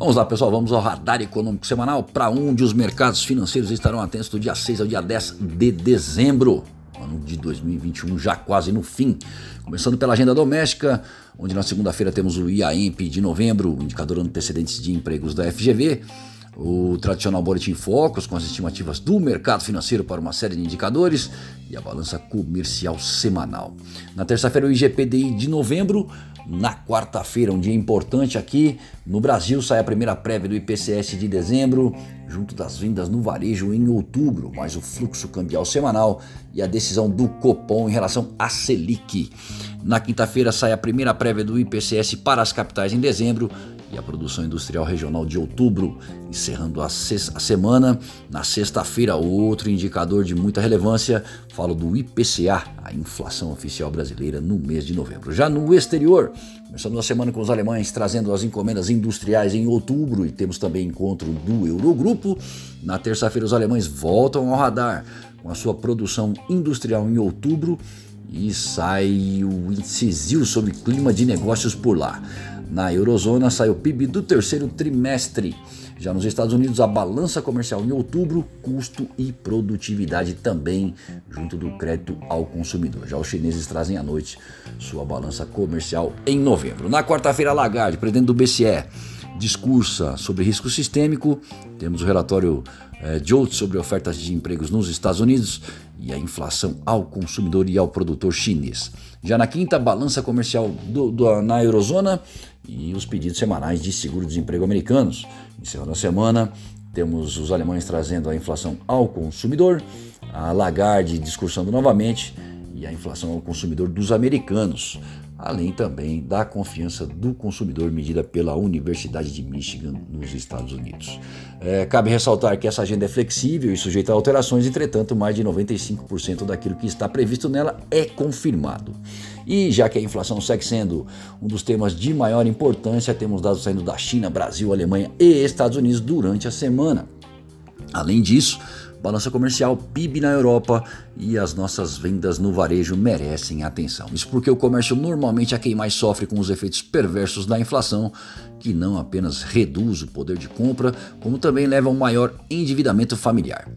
Vamos lá, pessoal, vamos ao radar econômico semanal. Para onde os mercados financeiros estarão atentos do dia 6 ao dia 10 de dezembro, ano de 2021, já quase no fim. Começando pela agenda doméstica, onde na segunda-feira temos o IAEMP de novembro, indicador antecedentes de empregos da FGV o tradicional Boletim Focus com as estimativas do mercado financeiro para uma série de indicadores e a balança comercial semanal. Na terça-feira, o IGPDI de novembro. Na quarta-feira, um dia importante aqui no Brasil, sai a primeira prévia do IPCS de dezembro, junto das vendas no varejo em outubro, mais o fluxo cambial semanal e a decisão do Copom em relação à Selic. Na quinta-feira, sai a primeira prévia do IPCS para as capitais em dezembro e a produção industrial regional de outubro, encerrando a, a semana. Na sexta-feira, outro indicador de muita relevância, falo do IPCA, a inflação oficial brasileira no mês de novembro. Já no exterior, começamos a semana com os alemães trazendo as encomendas industriais em outubro e temos também encontro do Eurogrupo. Na terça-feira, os alemães voltam ao radar com a sua produção industrial em outubro e sai o incisivo sobre clima de negócios por lá. Na eurozona sai o PIB do terceiro trimestre. Já nos Estados Unidos, a balança comercial em outubro, custo e produtividade também, junto do crédito ao consumidor. Já os chineses trazem à noite sua balança comercial em novembro. Na quarta-feira, Lagarde, presidente do BCE, discursa sobre risco sistêmico. Temos o relatório é, de outros sobre ofertas de empregos nos Estados Unidos e a inflação ao consumidor e ao produtor chinês. Já na quinta, balança comercial do, do, na Eurozona e os pedidos semanais de seguro-desemprego americanos. Encerrando a semana, temos os alemães trazendo a inflação ao consumidor, a Lagarde discursando novamente e a inflação ao consumidor dos americanos além também da confiança do consumidor medida pela Universidade de Michigan nos Estados Unidos. É, cabe ressaltar que essa agenda é flexível e sujeita a alterações, entretanto, mais de 95% daquilo que está previsto nela é confirmado. E já que a inflação segue sendo um dos temas de maior importância, temos dados saindo da China, Brasil, Alemanha e Estados Unidos durante a semana. Além disso, balança comercial, PIB na Europa e as nossas vendas no varejo merecem atenção. Isso porque o comércio normalmente é quem mais sofre com os efeitos perversos da inflação, que não apenas reduz o poder de compra, como também leva a um maior endividamento familiar.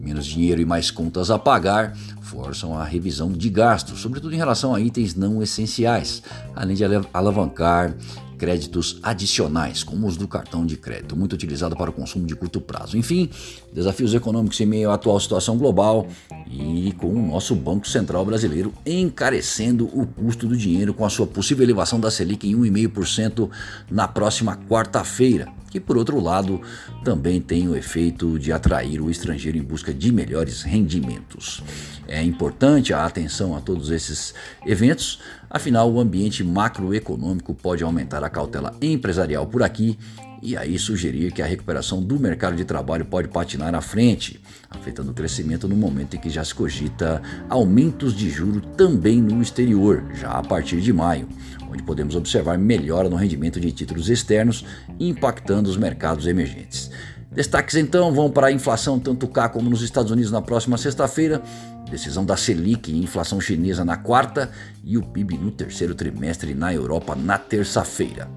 Menos dinheiro e mais contas a pagar forçam a revisão de gastos, sobretudo em relação a itens não essenciais, além de alavancar créditos adicionais, como os do cartão de crédito, muito utilizado para o consumo de curto prazo. Enfim, desafios econômicos em meio à atual situação global e com o nosso Banco Central brasileiro encarecendo o custo do dinheiro com a sua possível elevação da Selic em 1,5% na próxima quarta-feira que por outro lado também tem o efeito de atrair o estrangeiro em busca de melhores rendimentos. É importante a atenção a todos esses eventos, afinal o ambiente macroeconômico pode aumentar a cautela empresarial por aqui e aí sugerir que a recuperação do mercado de trabalho pode patinar à frente, afetando o crescimento no momento em que já se cogita aumentos de juro também no exterior, já a partir de maio, onde podemos observar melhora no rendimento de títulos externos, impactando os mercados emergentes. Destaques então vão para a inflação tanto cá como nos Estados Unidos na próxima sexta-feira, decisão da Selic e inflação chinesa na quarta e o PIB no terceiro trimestre na Europa na terça-feira.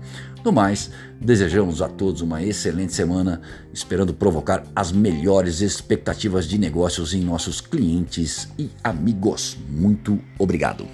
No mais, desejamos a todos uma excelente semana, esperando provocar as melhores expectativas de negócios em nossos clientes e amigos. Muito obrigado.